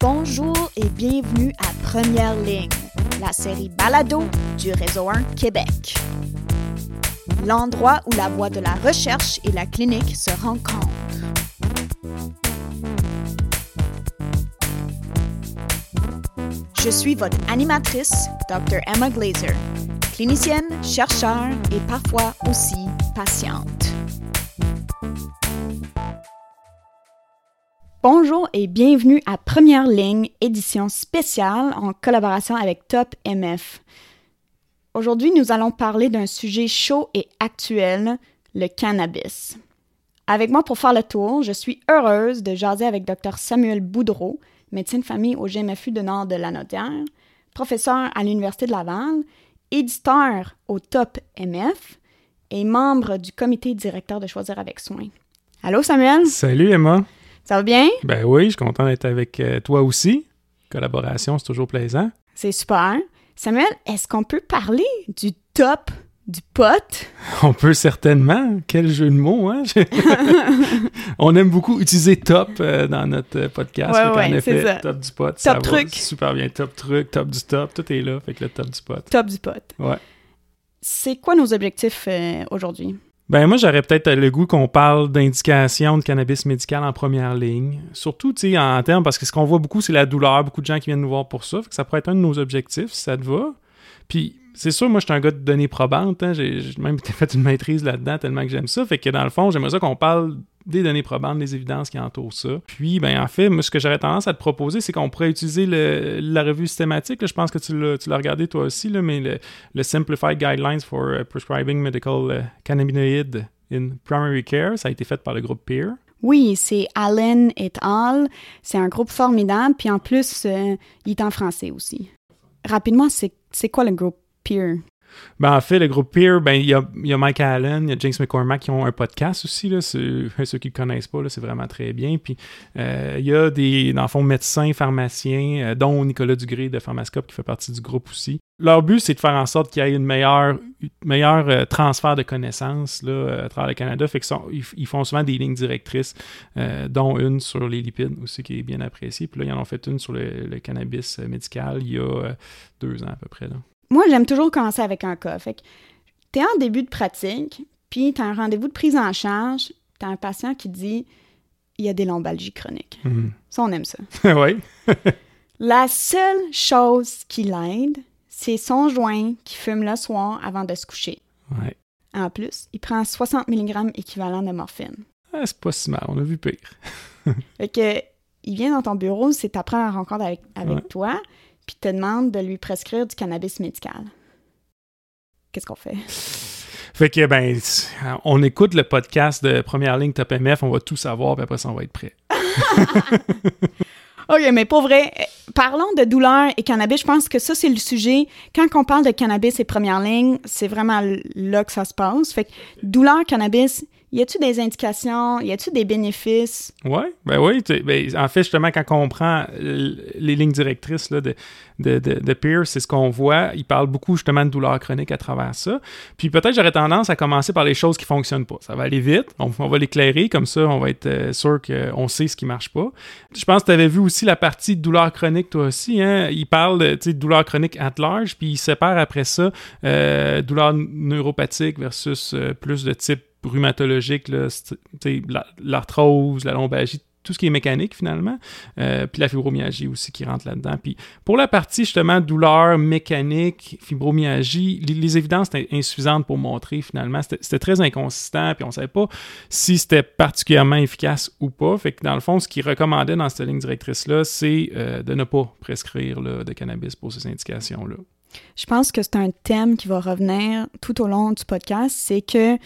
Bonjour et bienvenue à Première Ligne, la série Balado du Réseau 1 Québec. L'endroit où la voie de la recherche et la clinique se rencontrent. Je suis votre animatrice, Dr. Emma Glazer, clinicienne, chercheur et parfois aussi patiente. Bonjour et bienvenue à Première Ligne, édition spéciale en collaboration avec Top MF. Aujourd'hui, nous allons parler d'un sujet chaud et actuel, le cannabis. Avec moi pour faire le tour, je suis heureuse de jaser avec Dr Samuel Boudreau, médecine famille au GMFU de Nord de Lanaudière, professeur à l'Université de Laval, éditeur au Top MF et membre du comité directeur de Choisir avec soin. Allô Samuel? Salut Emma. Ça va bien? Ben oui, je suis content d'être avec euh, toi aussi. Collaboration, c'est toujours plaisant. C'est super. Samuel, est-ce qu'on peut parler du top du pot? On peut certainement. Quel jeu de mots, hein? On aime beaucoup utiliser top euh, dans notre podcast. Ouais, ouais, effet, c'est ça. top du pot. ça va truc. Super bien. Top truc, top du top, tout est là. Fait que le top du pot. Top du pot. Ouais. C'est quoi nos objectifs euh, aujourd'hui? Ben moi, j'aurais peut-être le goût qu'on parle d'indication de cannabis médical en première ligne. Surtout, tu sais, en termes, parce que ce qu'on voit beaucoup, c'est la douleur. Beaucoup de gens qui viennent nous voir pour ça. Fait que ça pourrait être un de nos objectifs, si ça te va. Puis, c'est sûr, moi, je suis un gars de données probantes. hein. J'ai même fait une maîtrise là-dedans tellement que j'aime ça. Fait que dans le fond, j'aimerais ça qu'on parle des données probantes, des évidences qui entourent ça. Puis, ben, en fait, moi, ce que j'aurais tendance à te proposer, c'est qu'on pourrait utiliser la revue systématique. je pense que tu l'as regardé toi aussi, mais le, Simplified Guidelines for uh, Prescribing Medical uh, Cannabinoid in Primary Care, ça a été fait par le groupe PEER. Oui, c'est Allen et al. C'est un groupe formidable, puis en plus, euh, il est en français aussi. Rapidement, c'est quoi le groupe Peer? Ben, en fait, le groupe Peer, ben, il y a, Mike Allen, il y a James McCormack qui ont un podcast aussi. Là, ceux, qui ne connaissent pas, c'est vraiment très bien. Puis, euh, il y a des, dans fond, médecins, pharmaciens, euh, dont Nicolas Dugré de Pharmascope qui fait partie du groupe aussi. Leur but, c'est de faire en sorte qu'il y ait une meilleure, meilleur euh, transfert de connaissances là, à travers le Canada. Fait que ils, font souvent des lignes directrices, dont une sur les lipides aussi, qui est bien appréciée. Puis là, ils en ont fait une sur le, le cannabis médical il y a deux ans à peu près. Là. Moi, j'aime toujours commencer avec un cas. Fait que t'es en début de pratique, puis t'as un rendez-vous de prise en charge, t'as un patient qui dit il y a des lombalgies chroniques. Mhm. Ça, on aime ça. oui. La seule chose qui l'aide, c'est son joint qui fume le soir avant de se coucher. Ouais. En plus, il prend 60 mg équivalent de morphine. Ah, c'est pas si mal, on a vu pire. Fait que, il vient dans ton bureau, c'est ta première rencontre avec, avec Ouais. toi, puis te demande de lui prescrire du cannabis médical. Qu'est-ce qu'on fait? Fait que, ben, on écoute le podcast de Première Ligne Top MF, on va tout savoir, puis après ça, on va être prêt. OK, mais pour vrai, parlons de douleur et cannabis. Je pense que ça, c'est le sujet. Quand on parle de cannabis et première ligne, c'est vraiment là que ça se passe. Fait que douleur, cannabis, y a-tu des indications? Y a-tu des bénéfices? Ouais, ben oui. ben, en fait, justement, quand on prend les lignes directrices là, de, de, de, de c'est ce qu'on voit. Il parle beaucoup justement de douleur chronique à travers ça. Puis peut-être j'aurais tendance à commencer par les choses qui fonctionnent pas. Ça va aller vite. On, va l'éclairer. Comme ça, on va être euh, sûr qu'on sait ce qui marche pas. Je pense que tu avais vu aussi la partie douleur chronique, toi aussi. Hein? Il parle de, tu sais, de douleur chronique at large, puis il sépare après ça euh, douleur neuropathique versus euh, plus de type rhumatologique, là, st- tu sais, la- l'arthrose, la lombalgie, tout ce qui est mécanique finalement, Euh, puis la fibromyalgie aussi qui rentre là-dedans. Puis pour la partie justement douleur mécanique, fibromyalgie, les, évidences étaient insuffisantes pour montrer finalement, c'était très inconsistant, puis on savait pas si c'était particulièrement efficace ou pas. Fait que dans le fond, ce qu'il recommandait dans cette ligne directrice-là, c'est euh, de ne pas prescrire de cannabis pour ces indications-là. Je pense que c'est un thème qui va revenir tout au long du podcast, c'est que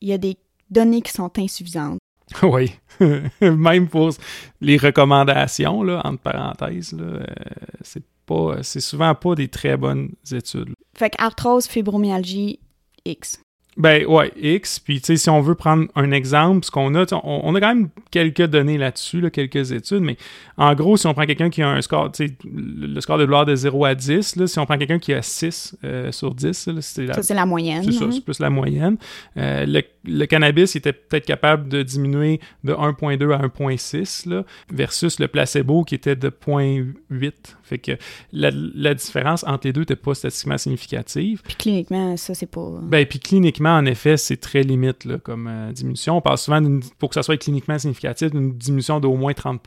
il y a des données qui sont insuffisantes. Oui, même pour les recommandations, là, entre parenthèses, là, euh, c'est pas, c'est souvent pas des très bonnes études. Fait que arthrose, fibromyalgie, X. Ben ouais, X. Puis tu sais, si on veut prendre un exemple, ce qu'on a, on, on, a quand même quelques données là-dessus, là, quelques études, mais en gros, si on prend quelqu'un qui a un score, tu sais, le score de douleur de 0 à 10, là, si on prend quelqu'un qui a 6 euh, sur 10, c'est la, ça, c'est la moyenne. C'est ça, hein. c'est plus la moyenne. Euh, le, le, cannabis était peut-être capable de diminuer de 1.2 à 1.6, là, versus le placebo qui était de 0.8. Fait que la, la, différence entre les deux n'était pas statistiquement significative. Puis cliniquement, ça, c'est pas... Ben, puis cliniquement, en effet, c'est très limite là, comme euh, diminution. On parle souvent, pour que ça soit cliniquement significatif, d'une diminution d'au moins 30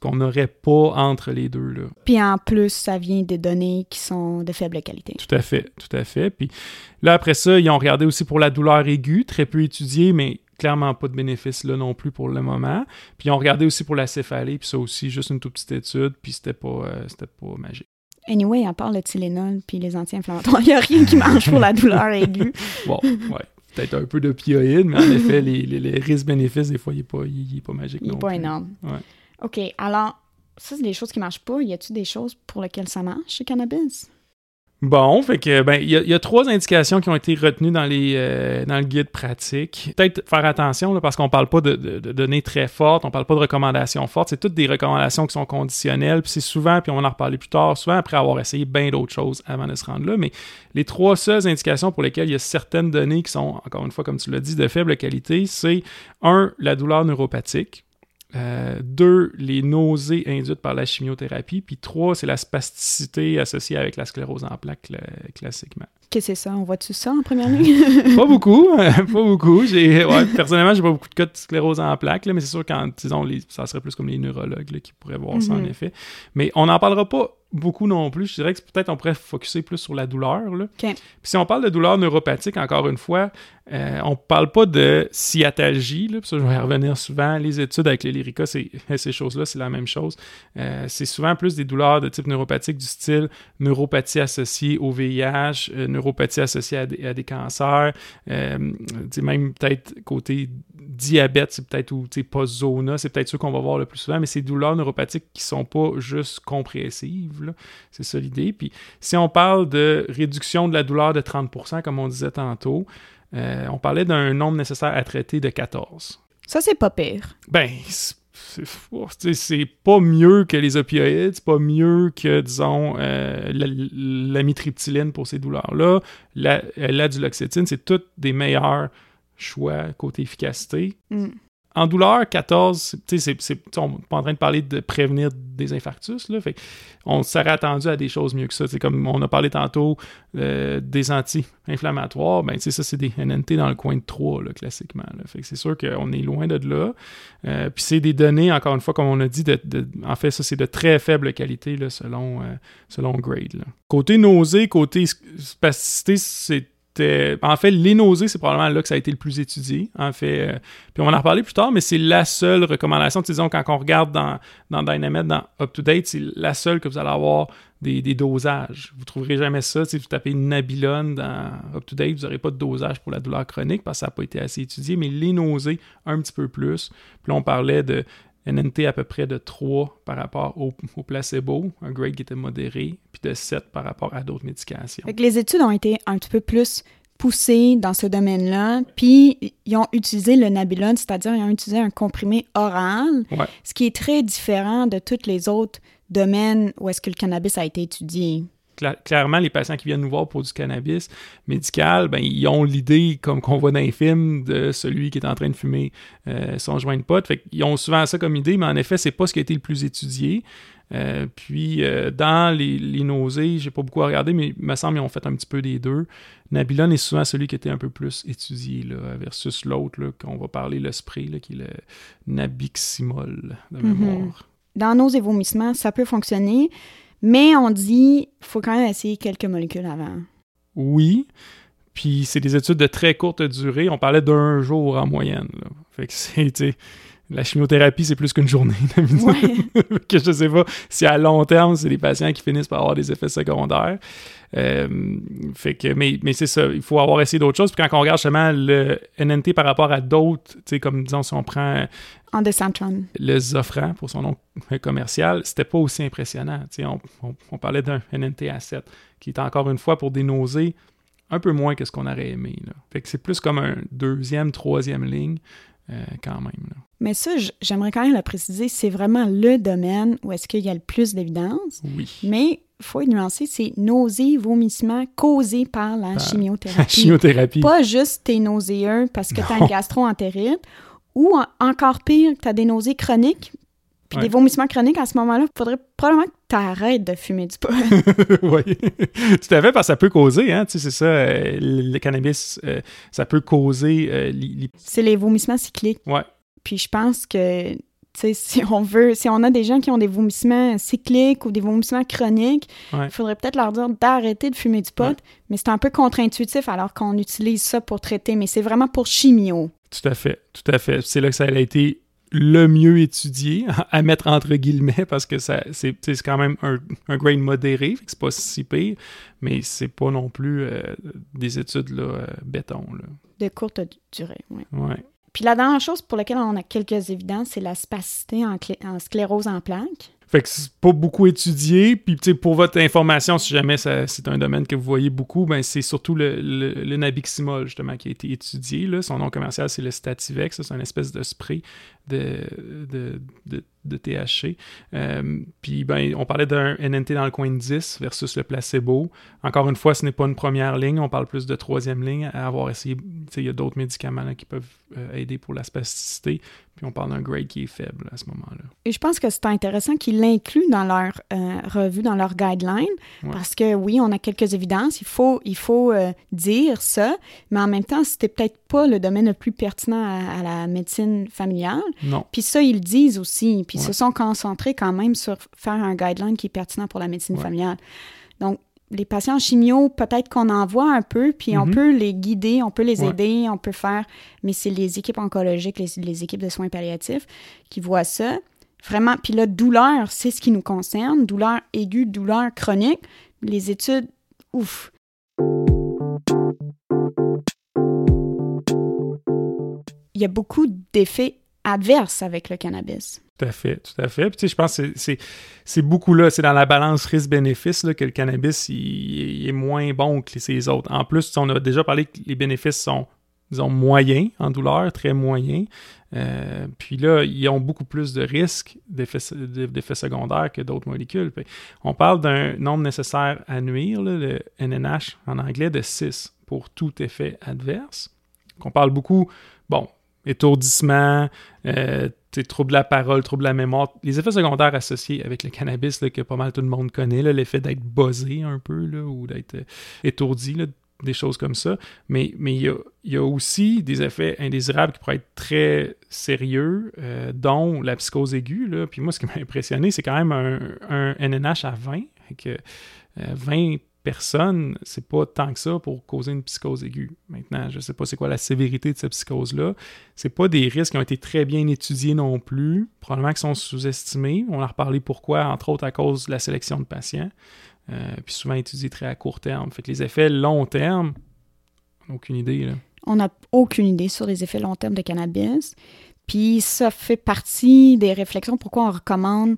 qu'on n'aurait pas entre les deux. Là. Puis en plus, ça vient des données qui sont de faible qualité. Tout à fait, tout à fait. Puis là, après ça, ils ont regardé aussi pour la douleur aiguë, très peu étudié, mais clairement pas de bénéfice là non plus pour le moment. Puis ils ont regardé aussi pour la céphalée, puis ça aussi, juste une toute petite étude, puis c'était pas, euh, c'était pas magique. Anyway, à part le Tylenol puis les anti-inflammatoires, il n'y a rien qui marche pour la douleur aiguë. bon, ouais. Peut-être un peu d'opioïdes, mais en effet, les, les, les risques-bénéfices, des fois, il n'est pas, il, est pas magique. Il n'est pas énorme. Ouais. OK, alors, ça, c'est des choses qui ne marchent pas. Y a-t-il des choses pour lesquelles ça marche chez Cannabis? Bon, fait que ben il y, a trois indications qui ont été retenues dans les euh, dans le guide pratique. Peut-être faire attention là, parce qu'on parle pas de, de, de, données très fortes, on parle pas de recommandations fortes. C'est toutes des recommandations qui sont conditionnelles. Puis c'est souvent, puis on va en reparler plus tard, souvent après avoir essayé bien d'autres choses avant de se rendre là. Mais les trois seules indications pour lesquelles il y a certaines données qui sont encore une fois comme tu l'as dit de faible qualité, c'est un la douleur neuropathique. Euh, deux, les nausées induites par la chimiothérapie. Puis trois, c'est la spasticité associée avec la sclérose en plaques cl classiquement. Qu'est-ce que c'est ça? On voit-tu ça en première ligne? pas beaucoup, pas beaucoup. J'ai, ouais, personnellement, j'ai pas beaucoup de cas de sclérose en plaques, là, mais c'est sûr quand, disons, les, ça serait plus comme les neurologues là, qui pourraient voir mm -hmm. ça en effet. Mais on n'en parlera pas beaucoup non plus. Je dirais que peut-être on pourrait focuser plus sur la douleur. Là. Okay. Puis si on parle de douleur neuropathique, encore une fois, euh, on parle pas de sciatalgie. Là, ça, je vais y revenir souvent. Les études avec les Lyrica, ces choses-là, c'est la même chose. Euh, c'est souvent plus des douleurs de type neuropathique du style neuropathie associée au VIH, euh, neuropathie associée à des, à des cancers, même peut-être côté diabète, c'est peut-être ou pas zona, c'est peut-être ceux qu'on va voir le plus souvent, mais ces douleurs neuropathiques qui sont pas juste compressives, c'est ça l'idée. Puis si on parle de réduction de la douleur de 30%, comme on disait tantôt, euh, on parlait d'un nombre nécessaire à traiter de 14. Ça, c'est pas pire. Ben, c'est pas mieux que les opioïdes, c'est pas mieux que, disons, euh, l'amitriptyline la pour ces douleurs-là. La, la duloxétine, c'est toutes des meilleurs choix côté efficacité. Mm. En douleur, 14, c'est, on n'est pas en train de parler de prévenir des infarctus. Là, on serait attendu à des choses mieux que ça. Comme on a parlé tantôt euh, des anti-inflammatoires, ben, ça, c'est des NNT dans le coin de 3, là, classiquement. C'est sûr qu'on est loin de là. Euh, Puis c'est des données, encore une fois, comme on a dit, de, en fait, ça, c'est de très faible qualité selon, euh, selon Grade. Côté nausée, côté spasticité, c'est en fait, les nausées, c'est probablement là que ça a été le plus étudié. En fait, euh, puis on va en reparler plus tard, mais c'est la seule recommandation. Disons, quand on regarde dans, dans Dynamed, dans UpToDate, c'est la seule que vous allez avoir des, des dosages. Vous ne trouverez jamais ça. Si vous tapez Nabilone dans UpToDate, vous n'aurez pas de dosage pour la douleur chronique parce que ça n'a pas été assez étudié, mais les nausées, un petit peu plus. Puis là, on parlait de NNT à peu près de 3 par rapport au, au, placebo, un grade qui était modéré, puis de 7 par rapport à d'autres médications. Fait que les études ont été un petit peu plus poussées dans ce domaine-là, puis ils ont utilisé le Nabilone, c'est-à-dire ils ont utilisé un comprimé oral, ouais. ce qui est très différent de tous les autres domaines où est-ce que le cannabis a été étudié clairement, les patients qui viennent nous voir pour du cannabis médical, ben, ils ont l'idée, comme qu'on voit dans les films, de celui qui est en train de fumer euh, son joint de pote. Fait ils ont souvent ça comme idée, mais en effet, c'est pas ce qui a été le plus étudié. Euh, puis, euh, dans les, les nausées, j'ai pas beaucoup à regarder, mais il me semble qu'ils ont fait un petit peu des deux. Nabilon est souvent celui qui était un peu plus étudié, là, versus l'autre, qu'on va parler, le spray, là, qui est le Nabiximol, de mémoire. Mm -hmm. Dans nos et vomissements, ça peut fonctionner. Mais on dit faut quand même essayer quelques molécules avant. Oui. Puis c'est des études de très courte durée. On parlait d'un jour en moyenne. Là. Fait que c'est, la chimiothérapie, c'est plus qu'une journée. Ouais. que je sais pas si à long terme, c'est des patients qui finissent par avoir des effets secondaires. Euh, fait que, mais, mais c'est ça, il faut avoir essayé d'autres choses. Puis quand on regarde justement le NNT par rapport à d'autres, comme disons, si on prend Andesantron. le Zofran pour son nom commercial, c'était pas aussi impressionnant. On, on, on parlait d'un NNT à 7 qui est encore une fois pour des nausées un peu moins que ce qu'on aurait aimé. Là. Fait que c'est plus comme un deuxième, troisième ligne euh, quand même. Là. Mais ça, j'aimerais quand même le préciser, c'est vraiment le domaine où est-ce qu'il y a le plus d'évidence. Oui. Mais faut nuancer, c'est nausées, vomissements causés par la chimiothérapie. La chimiothérapie. Pas juste t'es nauséeux parce que t'as une gastro-entérite, ou encore pire, t'as des nausées chroniques, puis des vomissements chroniques, à ce moment-là, il faudrait probablement que tu arrêtes de fumer du pot. oui, tout à fait, parce que ça peut causer, hein, tu sais, c'est ça, euh, le cannabis, euh, ça peut causer... Euh, c'est les vomissements cycliques. Ouais. Puis je pense que, si on veut, si on a des gens qui ont des vomissements cycliques ou des vomissements chroniques, il faudrait peut-être leur dire d'arrêter de fumer du pot, mais c'est un peu contre-intuitif alors qu'on utilise ça pour traiter, mais c'est vraiment pour chimio. Tout à fait, tout à fait. C'est là que ça a été le mieux étudié, à mettre entre guillemets, parce que ça, c'est, quand même un, un grade modéré, c'est pas si pire, mais c'est pas non plus euh, des études là, euh, béton. Là. De courte durée, oui. Ouais. Puis la dernière chose pour laquelle on a quelques évidences, c'est la spacité en, en sclérose en plaques. Fait que c'est pas beaucoup étudié. Puis, pour votre information, si jamais c'est un domaine que vous voyez beaucoup, ben c'est surtout le, le, nabiximol, justement, qui a été étudié. Là. Son nom commercial, c'est le Stativex. C'est une espèce de spray de, de, de THC. Euh, puis, ben, on parlait d'un NNT dans le coin de 10 versus le placebo. Encore une fois, ce n'est pas une première ligne, on parle plus de troisième ligne à avoir essayé. Il y a d'autres médicaments qui peuvent euh, aider pour la spasticité, puis on parle d'un grade qui est faible à ce moment-là. Et je pense que c'est intéressant qu'ils l'incluent dans leur euh, revue, dans leur guideline, parce que oui, on a quelques évidences, il faut, il faut dire ça, mais en même temps, c'était peut-être pas le domaine le plus pertinent à, à la médecine familiale. Non. Puis ça, ils le disent aussi puis se sont concentrés quand même sur faire un guideline qui est pertinent pour la médecine familiale. Donc, les patients chimio, peut-être qu'on en voit un peu, puis on mhm. peut les guider, on peut les aider, on peut faire, mais c'est les équipes oncologiques, les, équipes de soins palliatifs qui voient ça. Vraiment, puis la douleur, c'est ce qui nous concerne, douleur aiguë, douleur chronique. Les études, ouf. Il y a beaucoup d'effets adverses avec le cannabis. Tout à fait, tout à fait. Puis, tu sais, je pense que c'est beaucoup là, c'est dans la balance risque-bénéfice que le cannabis il, est moins bon que les autres. En plus, on a déjà parlé que les bénéfices sont, disons, moyens en douleur, très moyens. Euh, puis là, ils ont beaucoup plus de risques d'effets secondaires que d'autres molécules. on parle d'un nombre nécessaire à nuire, le NNH en anglais, de 6 pour tout effet adverse. on parle beaucoup, bon, étourdissement, euh, troubles de la parole, troubles de la mémoire, les effets secondaires associés avec le cannabis que pas mal tout le monde connaît, l'effet d'être buzzé un peu ou d'être euh, étourdi, des choses comme ça. Mais mais il y a, aussi des effets indésirables qui pourraient être très sérieux, euh, dont la psychose aiguë. Puis moi, ce qui m'a impressionné, c'est quand même un, NNH à 20, que 20 personne, c'est pas tant que ça pour causer une psychose aiguë. Maintenant, je sais pas c'est quoi la sévérité de cette psychose-là. C'est pas des risques qui ont été très bien étudiés non plus, probablement qu'ils sont sous-estimés. On a reparlé pourquoi, entre autres à cause de la sélection de patients, euh, puis souvent étudiés très à court terme. Fait que les effets long terme, aucune idée. Là. On n'a aucune idée sur les effets long terme de cannabis. Puis ça fait partie des réflexions pourquoi on recommande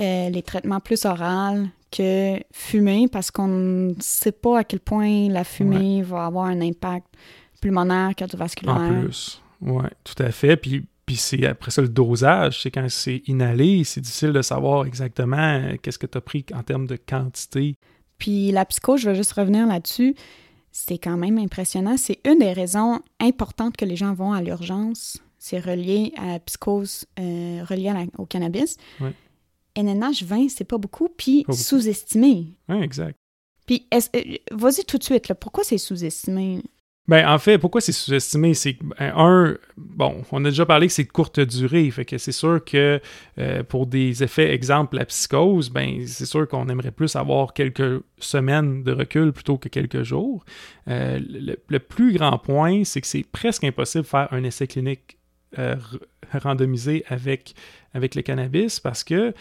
euh, les traitements plus oraux que fumer parce qu'on ne sait pas à quel point la fumée va avoir un impact pulmonaire, cardiovasculaire. En plus, oui, tout à fait. Puis, puis c'est après ça le dosage, c'est quand c'est inhalé, c'est difficile de savoir exactement euh, qu'est-ce que tu as pris en termes de quantité. Puis la psycho, je vais juste revenir là-dessus. C'est quand même impressionnant. C'est une des raisons importantes que les gens vont à l'urgence. C'est relié à la psychose, euh, relié au cannabis. Ouais. NNH 20, c'est pas beaucoup, puis sous-estimé. Oui, exact. Puis, euh, vas-y tout de suite, là, pourquoi c'est sous-estimé? Ben, en fait, pourquoi c'est sous-estimé? C'est ben, un, bon, on a déjà parlé que c'est de courte durée, fait que c'est sûr que euh, pour des effets, exemple, la psychose, ben, c'est sûr qu'on aimerait plus avoir quelques semaines de recul plutôt que quelques jours. Euh, le, plus grand point, c'est que c'est presque impossible de faire un essai clinique randomisé avec, avec le cannabis parce que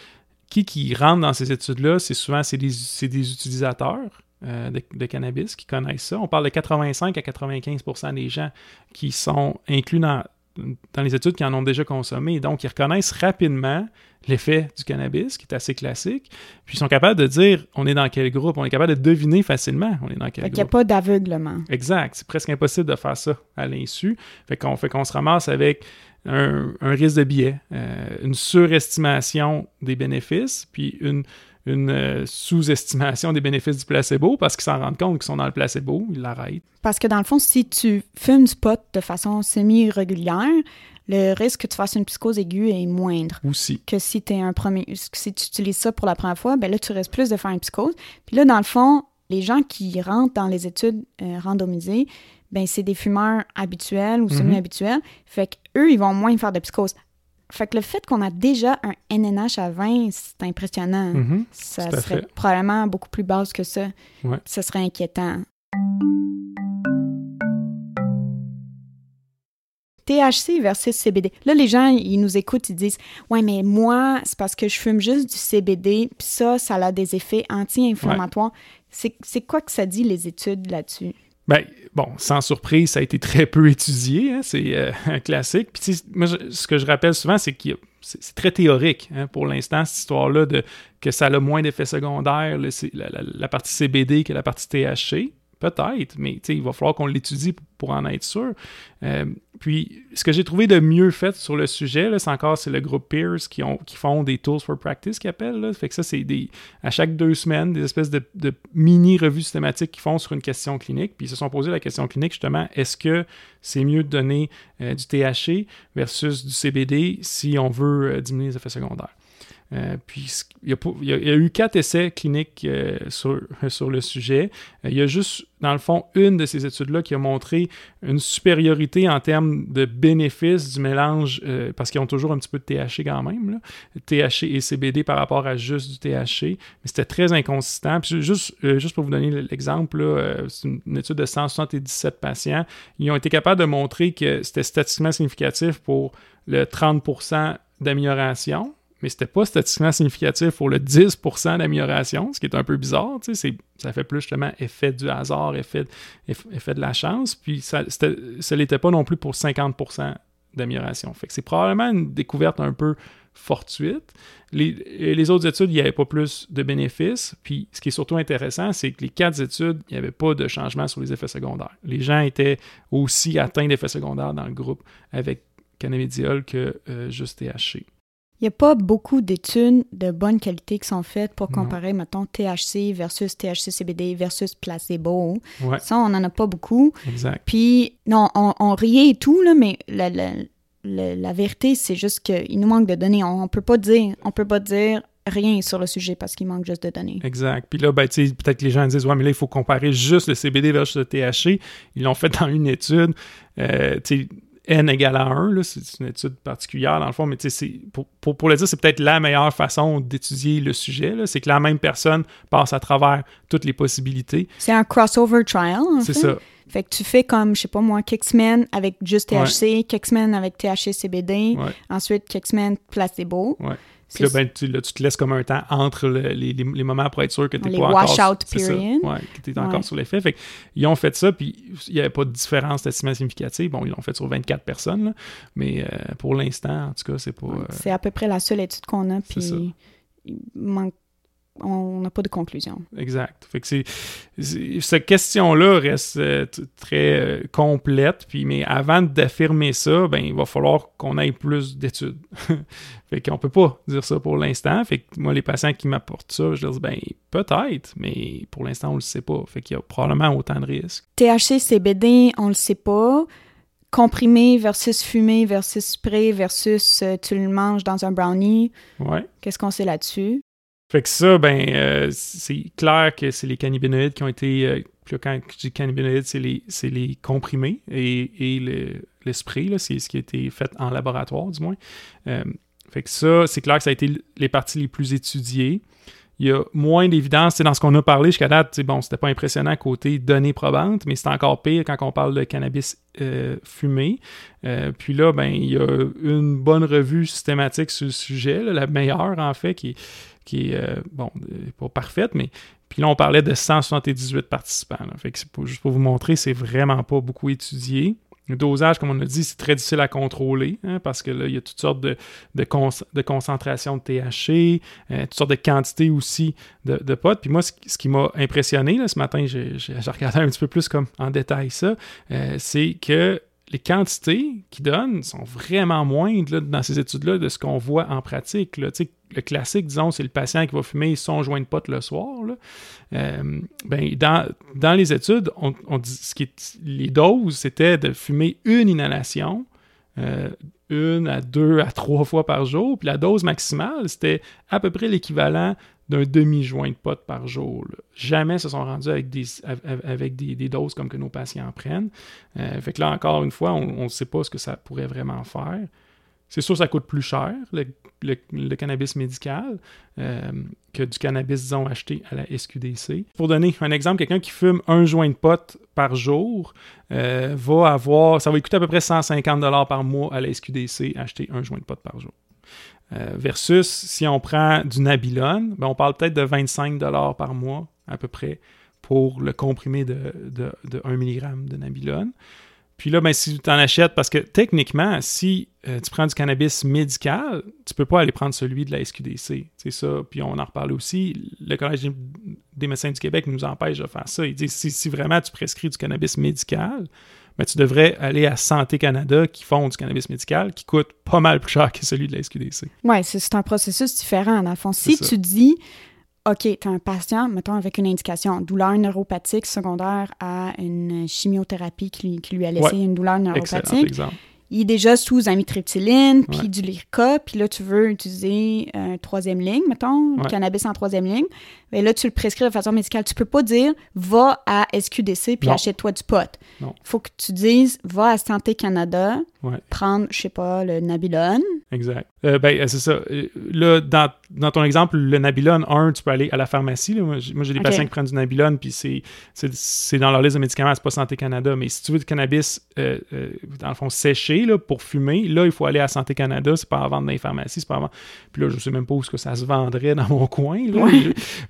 qui qui rentre dans ces études-là, c'est souvent c'est des, des, utilisateurs euh, de, cannabis qui connaissent ça. On parle de 85 à 95% des gens qui sont inclus dans, dans les études qui en ont déjà consommé. Donc, ils reconnaissent rapidement l'effet du cannabis, qui est assez classique. Puis ils sont capables de dire on est dans quel groupe, on est capable de deviner facilement on est dans quel fait groupe. Il n'y a pas d'aveuglement. Exact. C'est presque impossible de faire ça à l'insu. Fait qu'on fait qu'on se ramasse avec un, risque de biais, euh, une surestimation des bénéfices, puis une, une euh, sous-estimation des bénéfices du placebo parce qu'ils s'en rendent compte qu'ils sont dans le placebo, ils l'arrêtent. Parce que dans le fond, si tu fumes du pot de façon semi-régulière, le risque que tu fasses une psychose aiguë est moindre. Aussi. Que si, es un premier, si tu utilises ça pour la première fois, ben là, tu risques plus de faire une psychose. Puis là, dans le fond, les gens qui rentrent dans les études euh, randomisées, ben c'est des fumeurs habituels ou mhm. semi-habituels. Fait qu'eux, ils vont moins faire de psychose. Fait que le fait qu'on a déjà un NNH à 20, c'est impressionnant. Mhm. ça serait probablement beaucoup plus basse que ça. Ouais. Ça serait inquiétant. THC versus CBD. Là, les gens, ils nous écoutent, ils disent Ouais, mais moi, c'est parce que je fume juste du CBD, puis ça, ça a des effets anti-inflammatoires. C'est quoi que ça dit, les études là-dessus? Ben, bon, sans surprise, ça a été très peu étudié, hein, c'est euh, un classique. Puis, moi, ce que je rappelle souvent, c'est que c'est très théorique hein, pour l'instant, cette histoire-là de que ça a moins d'effets secondaires, la, la, partie CBD que la partie THC. Peut-être, mais il va falloir qu'on l'étudie pour en être sûr. Euh, puis, ce que j'ai trouvé de mieux fait sur le sujet, c'est encore c'est le groupe Peers qui, ont, qui font des Tools for Practice qui appellent. Là. Fait que ça, c'est à chaque deux semaines, des espèces de, mini-revues systématiques qu'ils font sur une question clinique. Puis ils se sont posé la question clinique justement, est-ce que c'est mieux de donner euh, du THC versus du CBD si on veut euh, diminuer les effets secondaires? Euh, puis il y, a, eu quatre essais cliniques euh, sur, sur, le sujet. Euh, il y a juste, dans le fond, une de ces études-là qui a montré une supériorité en termes de bénéfices du mélange, parce qu'ils ont toujours un petit peu de THC quand même, THC et CBD par rapport à juste du THC, mais c'était très inconsistant. Puis juste, juste pour vous donner l'exemple, c'est une, étude de 177 patients. Ils ont été capables de montrer que c'était statistiquement significatif pour le 30% d'amélioration mais c'était pas statistiquement significatif pour le 10% d'amélioration, ce qui est un peu bizarre, ça fait plus justement effet du hasard, effet, effet de la chance, puis ça ne l'était pas non plus pour 50% d'amélioration. C'est probablement une découverte un peu fortuite. Les, les autres études, il n'y avait pas plus de bénéfices, puis ce qui est surtout intéressant, c'est que les quatre études, il n'y avait pas de changement sur les effets secondaires. Les gens étaient aussi atteints d'effets secondaires dans le groupe avec cannabidiol que euh, juste THC. Il n'y a pas beaucoup d'études de bonne qualité qui sont faites pour comparer, mettons, THC versus THC-CBD versus placebo. Ça, on n'en a pas beaucoup. Exact. Puis, non, on, riait et tout, là, mais la, la, vérité, c'est juste qu'il nous manque de données. On ne peut pas dire, on peut pas dire rien sur le sujet parce qu'il manque juste de données. Exact. Puis là, ben, peut-être que les gens disent Ouais, mais là, il faut comparer juste le CBD versus le THC. Ils l'ont fait dans une étude. Euh, n égale à 1. C'est une étude particulière dans le fond, mais pour, pour, pour, le dire, c'est peut-être la meilleure façon d'étudier le sujet. C'est que la même personne passe à travers toutes les possibilités. C'est un crossover trial. C'est ça. Fait que tu fais comme, je sais pas moi, semaines avec juste THC, quelques semaines avec THC CBD, ensuite quelques semaines placebo. Ouais. Puis là, ben, tu, tu, te laisses comme un temps entre les, les, moments pour être sûr que tu n'es pas encore... Ouais, que tu es encore sur l'effet. Fait ils ont fait ça, puis il n'y avait pas de différence d'estimation significative. Bon, ils l'ont fait sur 24 personnes, là, mais euh, pour l'instant, en tout cas, c'est pas... Euh, c'est à peu près la seule étude qu'on a, puis il manque on n'a pas de conclusion. Exact. Fait que c'est, cette question-là reste euh, très euh, complète, puis, mais avant d'affirmer ça, ben, il va falloir qu'on ait plus d'études. fait qu'on peut pas dire ça pour l'instant. Fait que moi, les patients qui m'apportent ça, je leur dis, ben, peut-être, mais pour l'instant, on le sait pas. Fait qu'il y a probablement autant de risques. THC, CBD, on le sait pas. Comprimé versus fumé versus spray versus euh, tu le manges dans un brownie. Ouais. Qu'est-ce qu'on sait là-dessus? Fait que ça, ben, euh, c'est clair que c'est les cannabinoïdes qui ont été. Euh, quand je dis cannabinoïdes, c'est les, les comprimés et, et c'est ce qui a été fait en laboratoire, du moins. Euh, fait que ça, c'est clair que ça a été les parties les plus étudiées. Il y a moins d'évidence. Dans ce qu'on a parlé jusqu'à date, bon, c'était pas impressionnant côté données probantes, mais c'est encore pire quand on parle de cannabis fumé. puis là, ben, il y a une bonne revue systématique sur le sujet, la meilleure en fait, qui, qui est, euh, bon, pas parfaite, mais puis là, on parlait de 178 participants. Fait que pour, juste pour vous montrer, c'est vraiment pas beaucoup étudié. Le dosage, comme on a dit, c'est très difficile à contrôler hein, parce que là, il y a toutes sortes de, de, de concentration de THC, euh, toutes sortes de quantités aussi de, de potes. Puis moi, ce, qui m'a impressionné là, ce matin, j'ai regardé un petit peu plus comme en détail ça, euh, c'est que les quantités qu'ils donnent sont vraiment moindres dans ces études-là de ce qu'on voit en pratique. Le classique, disons, c'est le patient qui va fumer son joint de pote le soir. Euh, ben, dans, dans, les études, on, dit, ce qui les doses, c'était de fumer une inhalation, euh, une à deux à trois fois par jour. Puis la dose maximale, c'était à peu près l'équivalent d'un demi-joint de pote par jour. Jamais se sont rendus avec des, avec des, doses comme que nos patients prennent. Euh, fait que là, encore une fois, on ne sait pas ce que ça pourrait vraiment faire. C'est sûr, ça coûte plus cher, le, cannabis médical, euh, que du cannabis, disons, acheté à la SQDC. Pour donner un exemple, quelqu'un qui fume un joint de pote par jour euh, va avoir, ça va coûter à peu près 150 par mois à la SQDC acheter un joint de pote par jour. Euh, versus si on prend du Nabilon, ben on parle peut-être de 25 par mois à peu près pour le comprimé de, de, de 1 mg de Nabilon. Puis là, ben, si tu en achètes, parce que techniquement, si euh, tu prends du cannabis médical, tu peux pas aller prendre celui de la SQDC. C'est ça. Puis on en reparle aussi. Le Collège des médecins du Québec nous empêche de faire ça. Il dit si, si vraiment tu prescris du cannabis médical, ben, tu devrais aller à Santé Canada qui font du cannabis médical qui coûte pas mal plus cher que celui de la SQDC. Oui, c'est un processus différent, dans le fond. Si tu dis, OK, tu as un patient, mettons, avec une indication, douleur neuropathique secondaire à une chimiothérapie qui, lui a laissé une douleur neuropathique il est déjà sous amitriptyline, puis du Lyrica, puis là, tu veux utiliser un troisième ligne, mettons, le cannabis en troisième ligne. Et là, tu le prescris de façon médicale. Tu peux pas dire va à SQDC puis achète-toi du pot. Il faut que tu dises va à Santé Canada, prendre, je sais pas, le Nabilon. Exact. Euh, ben, c'est ça. Euh, là, dans, dans, ton exemple, le Nabilon, un, tu peux aller à la pharmacie. Moi, j'ai des patients qui prennent du Nabilon, puis c'est dans leur liste de médicaments, c'est pas Santé Canada. Mais si tu veux du cannabis, euh, dans le fond, séché là, pour fumer, là, il faut aller à Santé Canada. C'est pas à vendre dans les pharmacies, c'est pas à vendre. Puis là, je sais même pas où que ça se vendrait dans mon coin. Là.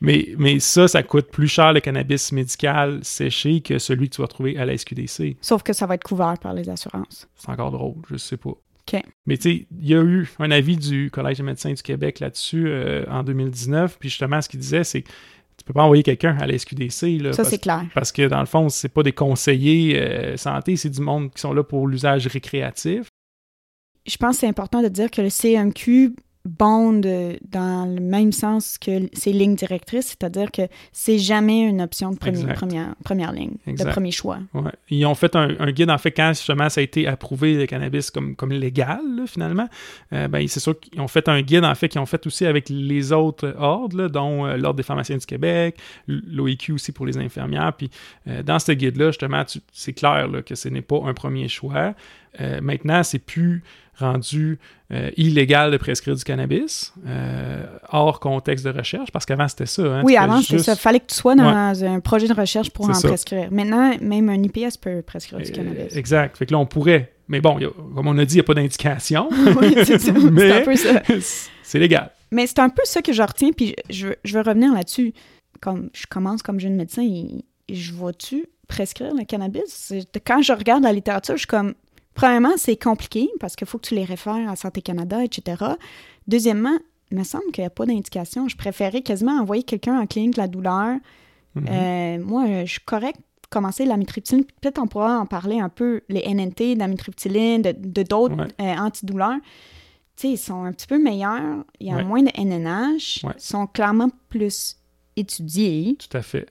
Mais, ça, ça coûte plus cher le cannabis médical séché que celui que tu vas trouver à la SQDC. Sauf que ça va être couvert par les assurances. C'est encore drôle, je sais pas. Mais tu sais, il y a eu un avis du Collège des médecins du Québec là-dessus euh, en 2019, puis justement, ce qu'il disait, c'est que tu peux pas envoyer quelqu'un à la SQDC. Là, ça, c'est clair. Parce que dans le fond, c'est pas des conseillers euh, santé, c'est du monde qui sont là pour l'usage récréatif. Je pense que c'est important de dire que le CMQ bond dans le même sens que ces lignes directrices, c'est-à-dire que c'est jamais une option de première, première, ligne, de premier choix. Ils ont fait un, guide, en fait, quand justement ça a été approuvé le cannabis comme, comme légal, finalement, euh, ben, c'est sûr qu'ils ont fait un guide, en fait, qu'ils ont fait aussi avec les autres ordres, dont euh, l'Ordre des pharmaciens du Québec, l'OIQ aussi pour les infirmières. Puis euh, dans ce guide-là, justement, c'est clair que ce n'est pas un premier choix. Maintenant, c'est plus rendu euh, illégal de prescrire du cannabis euh, hors contexte de recherche, parce qu'avant c'était ça. Hein, oui, avant c'était ça. Il fallait que tu sois dans un projet de recherche pour en prescrire. Maintenant, même un IPS peut prescrire du cannabis. Euh, exact. Fait que là, on pourrait. Mais bon, comme on a dit, il n'y a pas d'indication. oui, c'est un peu ça. c'est légal. Mais c'est un peu ça que je retiens, puis je, je veux revenir là-dessus. Comme je commence comme jeune médecin, et, je vois-tu prescrire le cannabis? Quand je regarde la littérature, je suis comme, Premièrement, c'est compliqué parce qu'il faut que tu les réfères à Santé Canada, etc. Deuxièmement, il me semble qu'il n'y a pas d'indication. Je préférais quasiment envoyer quelqu'un en clinique de la douleur. Mm-hmm. Euh, moi, je suis correct commencer la mitriptyline. Peut-être on pourra en parler un peu, les NNT, la mitriptyline, de d'autres euh, antidouleurs. Tu sais, ils sont un petit peu meilleurs. Il y a moins de NNH. Ils sont clairement plus étudiés. Tout à fait.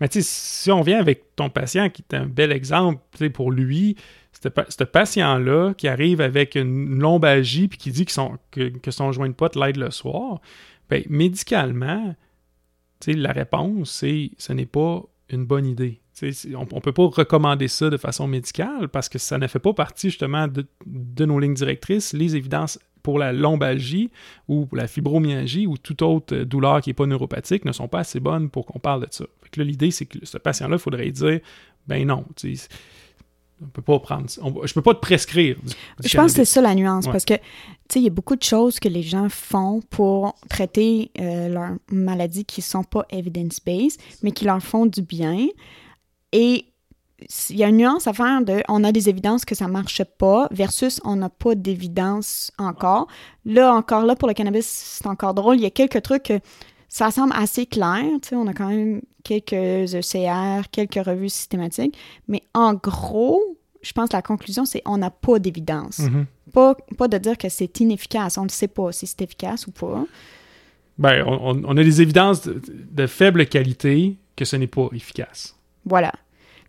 Mais tu sais, si on vient avec ton patient, qui est un bel exemple pour lui, ce patient-là qui arrive avec une lombalgie puis qui dit que son, que, son joint de pote l'aide le soir, ben, médicalement, la réponse, c'est ce n'est pas une bonne idée. on ne peut pas recommander ça de façon médicale parce que ça ne fait pas partie justement de, nos lignes directrices. Les évidences pour la lombalgie ou la fibromyalgie ou toute autre douleur qui n'est pas neuropathique ne sont pas assez bonnes pour qu'on parle de ça. l'idée, c'est que ce patient-là, il faudrait dire, ben non, on peut pas prendre. je peux pas te prescrire. je pense que c'est ça la nuance, parce que, tu sais, il y a beaucoup de choses que les gens font pour traiter euh, leurs maladies qui sont pas evidence-based, mais qui leur font du bien. Et il y a une nuance à faire de on a des évidences que ça marche pas versus on n'a pas d'évidence encore. Là, encore là, pour le cannabis, c'est encore drôle. Il y a quelques trucs que ça semble assez clair. On a quand même quelques ECR, quelques revues systématiques. Mais en gros, je pense que la conclusion, c'est on n'a pas d'évidence. Mhm. Pas, pas de dire que c'est inefficace. On ne sait pas si c'est efficace ou pas. Ben, on, on a des évidences de, de faible qualité que ce n'est pas efficace. Voilà.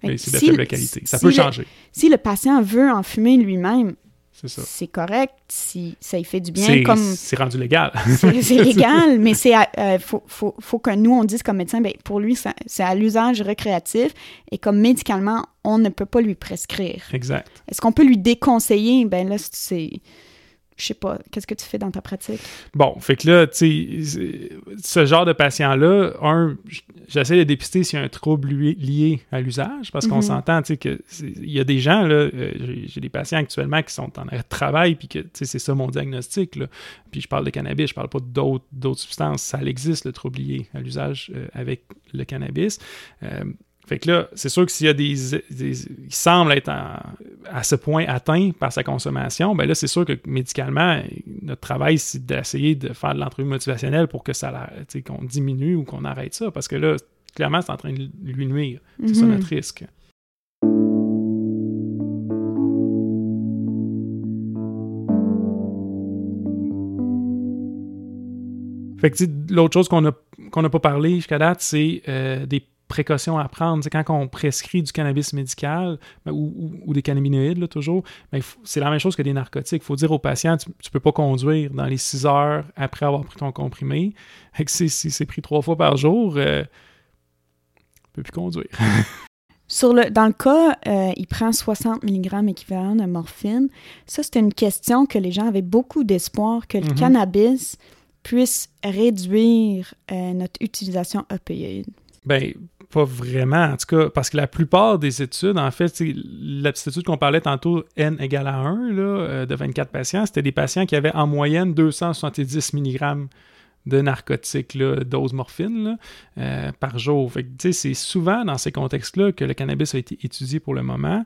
C'est de Si faible le- qualité. Ça si peut le- changer. Si le patient veut en fumer lui-même, C'est correct. Si ça y fait du bien, C'est comme c'est rendu légal. c'est légal, mais c'est à- euh, faut, faut, faut que nous on dise comme médecin, ben pour lui c'est à l'usage récréatif et comme médicalement on ne peut pas lui prescrire. exact. Est-ce qu'on peut lui déconseiller? Ben là c'est, je sais pas, qu'est-ce que tu fais dans ta pratique? Bon, fait que là, tu sais, ce genre de patient-là, un, j'essaie de dépister s'il y a un trouble lié à l'usage, parce qu'on Mhm. s'entend, tu sais, que c'est- il y a des gens, là, euh, j'ai des patients actuellement qui sont en arrêt de travail, puis que, tu sais, c'est ça mon diagnostic, là. Puis je parle de cannabis, je parle pas d'autres d'autres substances. Ça existe, le trouble lié à l'usage euh, avec le cannabis. Euh, fait que là, c'est sûr que s'il y a des, des- il semble être en- à ce point atteint par sa consommation, ben là, c'est sûr que médicalement, notre travail, c'est d'essayer de faire de l'entrevue motivationnelle pour que ça, qu'on diminue ou qu'on arrête ça, parce que là, clairement, c'est en train de lui nuire. C'est ça Mhm. notre risque. Fait que, l'autre chose qu'on a qu'on n'a pas parlé jusqu'à date, c'est euh, des précautions à prendre. C'est quand on prescrit du cannabis médical ben, ou, ou- ou des cannabinoïdes, là, toujours, ben, c'est la même chose que des narcotiques. Il faut dire au patient, tu ne peux pas conduire dans les six heures après avoir pris ton comprimé. Fait que si si c'est pris trois fois par jour, euh, tu peux plus conduire. Sur le, dans le cas, euh, il prend 60 mg équivalent de morphine. Ça, c'était une question que les gens avaient beaucoup d'espoir que le Mhm. cannabis puisse réduire euh, notre utilisation opioïde. Ben, pas vraiment, en tout cas, parce que la plupart des études, en fait, la qu'on parlait tantôt, N égale à 1, là, euh, de 24 patients, c'était des patients qui avaient en moyenne 270 mg de narcotiques, dose morphine, là, euh, par jour. C'est souvent dans ces contextes-là que le cannabis a été étudié pour le moment.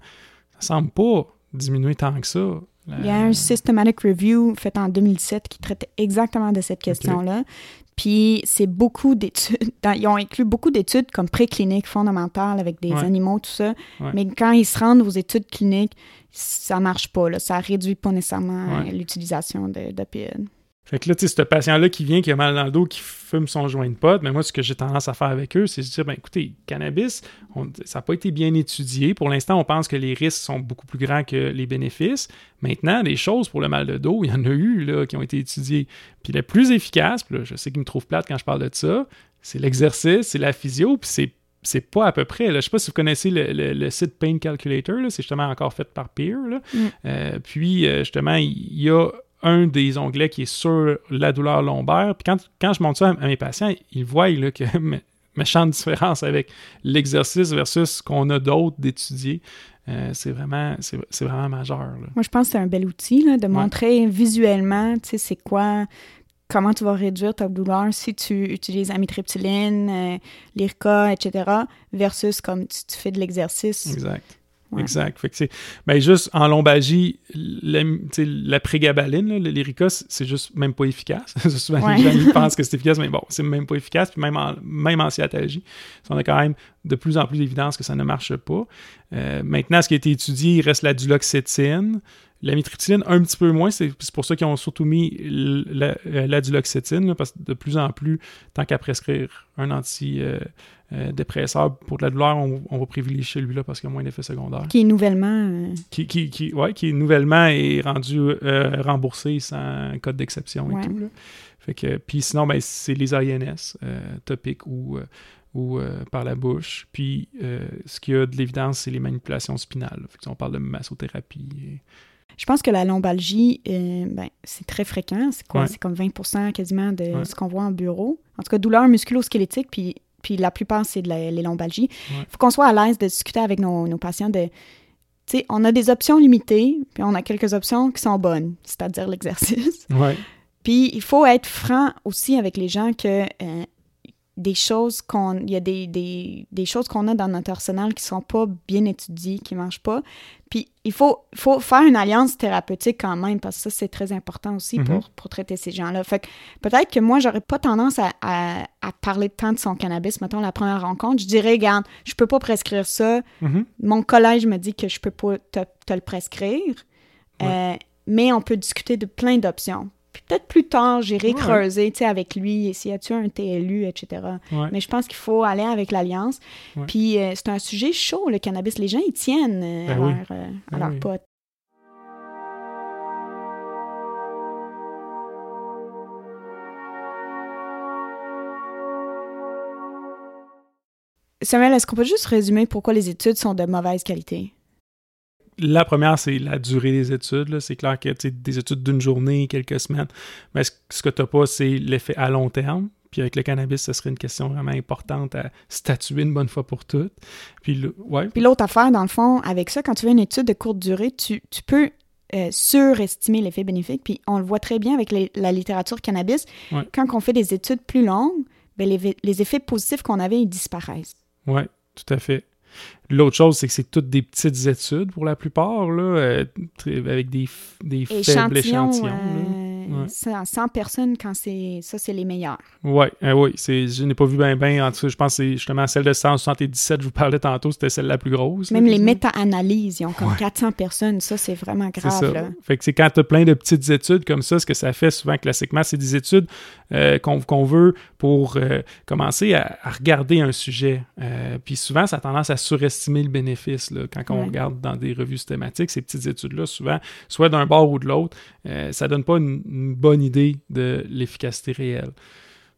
Ça semble pas diminuer tant que ça. Il y a un systematic review fait en 2007 qui traitait exactement de cette question-là. Puis c'est beaucoup d'études. Ils ont inclus beaucoup d'études comme précliniques fondamentales avec des Ouais. animaux, tout ça. Ouais. Mais quand ils se rendent aux études cliniques, ça marche pas. Là. Ça réduit pas nécessairement Ouais. l'utilisation de- d'opioïdes. Fait que là, tu sais, ce patient-là qui vient, qui a mal dans le dos, qui fume son joint de pote, mais moi, ce que j'ai tendance à faire avec eux, c'est de dire, ben écoutez, cannabis, on- ça n'a pas été bien étudié. Pour l'instant, on pense que les risques sont beaucoup plus grands que les bénéfices. Maintenant, des choses pour le mal de dos, il y en a eu là, qui ont été étudiées. Puis le plus efficace, puis là, je sais qu'ils me trouvent plate quand je parle de ça, c'est l'exercice, c'est la physio, puis c'est c'est pas à peu près. Là. Je sais pas si vous connaissez le, le- le site Pain Calculator, là. c'est justement encore fait par Peer. là. Mm. Euh, puis, euh, justement, il y a un des onglets qui est sur la douleur lombaire. Puis quand, quand je montre ça à, mes patients, ils voient là, que mé- méchante différence avec l'exercice versus ce qu'on a d'autres d'étudier. Euh, c'est vraiment, vraiment majeur. là. Moi, je pense que c'est un bel outil là, de montrer visuellement, tu sais, c'est quoi, comment tu vas réduire ta douleur si tu utilises amitriptyline, euh, l'IRCA, etc., versus comme tu, tu fais de l'exercice. Exact. Ouais. Exact. Fait que c'est ben juste en lombalgie, la, la prégabaline, Lyrica, c'est juste même pas efficace. Souvent, Ouais. les gens pensent que c'est efficace, mais bon, c'est même pas efficace. Puis même en, même en sciatalgie, on a quand même de plus en plus d'évidence que ça ne marche pas. Euh, maintenant, ce qui a été étudié, il reste la duloxétine. La mitriptyline, un petit peu moins, c'est c'est pour ça qu'ils ont surtout mis la, euh, la duloxétine, là, parce que de plus en plus, tant qu'à prescrire un antidépresseur pour de la douleur, on, on va privilégier celui-là parce qu'il y a moins d'effets secondaires. Qui est nouvellement. euh, Qui, qui, qui, ouais, qui nouvellement est rendu euh, remboursé sans code d'exception et Ouais. tout. Là. Fait que, puis sinon, ben, c'est les INS euh, topiques ou, euh, ou euh, par la bouche. Puis euh, ce qui a de l'évidence, c'est les manipulations spinales. Fait que, on parle de massothérapie. et- Je pense que la lombalgie, euh, ben, c'est très fréquent. C'est quoi? Ouais. C'est comme 20% quasiment de Ouais. ce qu'on voit en bureau. En tout cas, douleur musculo-squelettique, puis, puis la plupart, c'est de lombalgies. Il Ouais. faut qu'on soit à l'aise de discuter avec nos, nos patients de... Tu sais, on a des options limitées, puis on a quelques options qui sont bonnes, c'est-à-dire l'exercice. Ouais. Puis il faut être franc aussi avec les gens que euh, des choses qu'on il y a des, des, des choses qu'on a dans notre arsenal qui sont pas bien étudiées, qui marchent pas. Puis il faut, faut faire une alliance thérapeutique quand même, parce que ça, c'est très important aussi Mhm. pour, pour traiter ces gens-là. Fait que peut-être que moi, j'aurais pas tendance à, à, à parler tant de son cannabis, mettons, la première rencontre. Je dirais, regarde, je peux pas prescrire ça. Mhm. Mon collège me dit que je peux pas te, te le prescrire. Euh, mais on peut discuter de plein d'options. Puis peut-être plus tard, j'irai Ouais. creuser, tu sais, avec lui, s'il y a-tu un TLU, etc. Ouais. Mais je pense qu'il faut aller avec l'Alliance. Ouais. Puis euh, c'est un sujet chaud, le cannabis. Les gens, ils tiennent euh, à Ben oui. leur, euh, à Ben leur oui. pote. Samuel, est-ce qu'on peut juste résumer pourquoi les études sont de mauvaise qualité? La première, c'est la durée des études. C'est clair que des études d'une journée, quelques semaines. Mais ce, ce que tu n'as pas, c'est l'effet à long terme. Puis avec le cannabis, ce serait une question vraiment importante à statuer une bonne fois pour toutes. Puis, le- ouais, Puis l'autre affaire, dans le fond, avec ça, quand tu fais une étude de courte durée, tu, tu peux euh, surestimer l'effet bénéfique. Puis on le voit très bien avec les- la littérature cannabis. Ouais. Quand on fait des études plus longues, ben, les, les effets positifs qu'on avait, ils disparaissent. ouais, tout à fait. L'autre chose, c'est que c'est toutes des petites études pour la plupart, là, euh, avec des, faibles Échantillons, euh, Ouais. 100, 100 personnes, quand c'est ça, c'est les meilleurs. Ouais, euh, oui, je n'ai pas vu bien, bien. En tout cas, je pense que c'est justement celle de 177, je vous parlais tantôt, c'était celle la plus grosse. là, Même les méta-analyses, ils ont comme Ouais. 400 personnes. Ça, c'est vraiment grave. ça. Là. Fait que c'est quand tu as plein de petites études comme ça, ce que ça fait souvent classiquement, c'est des études euh, qu'on veut pour euh, commencer à, à regarder un sujet. Euh, puis souvent, ça a tendance à surestimer le bénéfice. Là, quand on Ouais. regarde dans des revues systématiques, ces petites études-là, souvent, soit d'un bord ou de l'autre, euh, ça donne pas une, une bonne idée de l'efficacité réelle.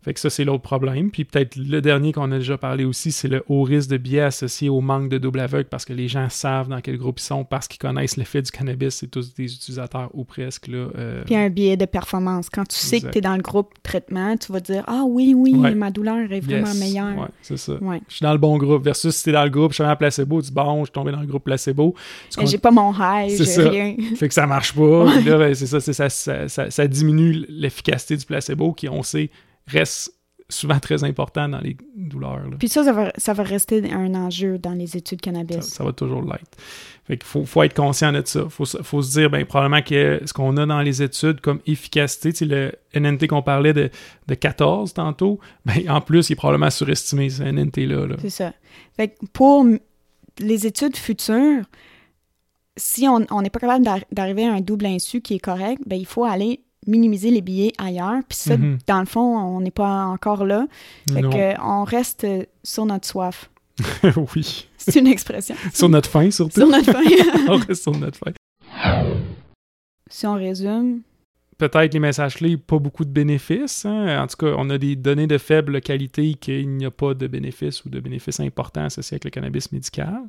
Fait que ça, c'est l'autre problème. Puis peut-être le dernier qu'on a déjà parlé aussi, c'est le haut risque de biais associé au manque de double aveugle parce que les gens savent dans quel groupe ils sont, parce qu'ils connaissent l'effet du cannabis. C'est tous des utilisateurs ou presque. Là, euh, Puis un biais de performance. Quand tu sais que tu es dans le groupe traitement, tu vas dire Ah oui, oui, Ouais. ma douleur est vraiment yes. meilleure. Ouais, c'est ça. Ouais. Je suis dans le bon groupe. Versus si t'es dans le groupe, je suis dans le placebo, tu dis bon, je suis tombé dans le groupe placebo. Tu J'ai pas mon high, C'est j'ai rien. fait que ça marche pas. Là, ben, c'est ça, c'est ça, ça, ça- ça diminue l'efficacité du placebo qui, on sait, reste souvent très important dans les douleurs. là. Puis ça, ça va, ça va rester un enjeu dans les études cannabis. ça va toujours l'être. Fait qu'il faut, faut être conscient de ça. Faut, se- faut se dire, ben, probablement que ce qu'on a dans les études comme efficacité, tu sais, le NNT qu'on parlait de, de 14 tantôt, ben, en plus, il est probablement surestimé, ce NNT-là. là. C'est ça. Fait que pour les études futures, si on n'est pas capable d'ar- d'arriver à un double insu qui est correct, ben il faut aller minimiser les billets ailleurs. Puis ça, Mhm. dans le fond, on n'est pas encore là. Fait que on reste euh, sur notre soif. oui. C'est une expression. Sur notre faim, surtout. sur notre faim. on reste sur notre faim. si on résume, Peut-être les messages clés, pas beaucoup de bénéfices. hein. En tout cas, on a des données de faible qualité qu'il n'y a pas de bénéfices ou de bénéfices importants associés avec le cannabis médical.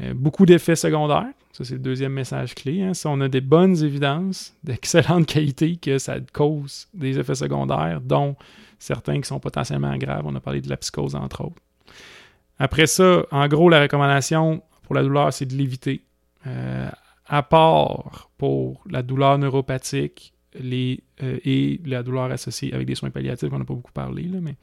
Euh, beaucoup d'effets secondaires. Ça, c'est le deuxième message clé. hein. Ça, on a des bonnes évidences d'excellente qualité que ça cause des effets secondaires, dont certains qui sont potentiellement graves. On a parlé de la psychose, entre autres. Après ça, en gros, la recommandation pour la douleur, c'est de l'éviter. Euh, à part pour la douleur neuropathique les, euh, et la douleur associée avec des soins palliatifs, on n'a pas beaucoup parlé, là, mais,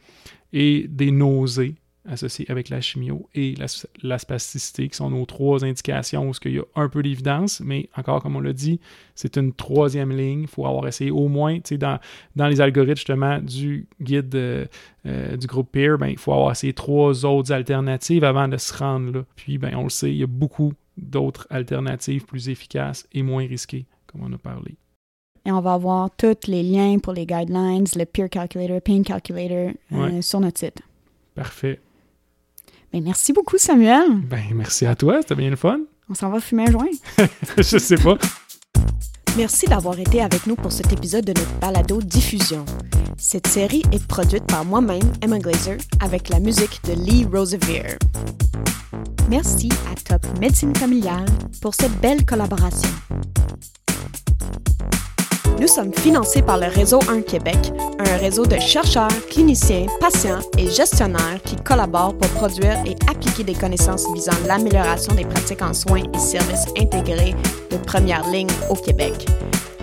et des nausées associées avec la chimio et la, spasticité, qui sont nos trois indications où il y a un peu d'évidence, mais encore, comme on l'a dit, c'est une troisième ligne. Il faut avoir essayé au moins, dans, dans les algorithmes justement du guide euh, euh, du groupe PEER, ben, il faut avoir essayé trois autres alternatives avant de se rendre là. Puis, ben, on le sait, il y a beaucoup d'autres alternatives plus efficaces et moins risquées, comme on a parlé. Et on va avoir tous les liens pour les guidelines, le peer calculator, pain calculator euh, sur notre site. Parfait. Ben, merci beaucoup, Samuel. Ben, merci à toi, c'était bien le fun. On s'en va fumer un joint. Je sais pas. Merci d'avoir été avec nous pour cet épisode de notre balado diffusion. Cette série est produite par moi-même, Emma Glazer, avec la musique de Lee Rosevere. Merci à Top Médecine Familiale pour cette belle collaboration. Nous sommes financés par le Réseau 1 Québec, un réseau de chercheurs, cliniciens, patients et gestionnaires qui collaborent pour produire et appliquer des connaissances visant l'amélioration des pratiques en soins et services intégrés de première ligne au Québec.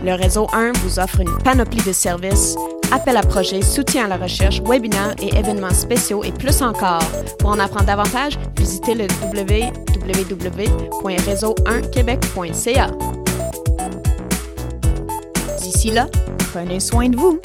Le Réseau 1 vous offre une panoplie de services appel à projets, soutien à la recherche, webinaires et événements spéciaux et plus encore. Pour en apprendre davantage, visitez le www.réseau1québec.ca. D'ici là, prenez soin de vous.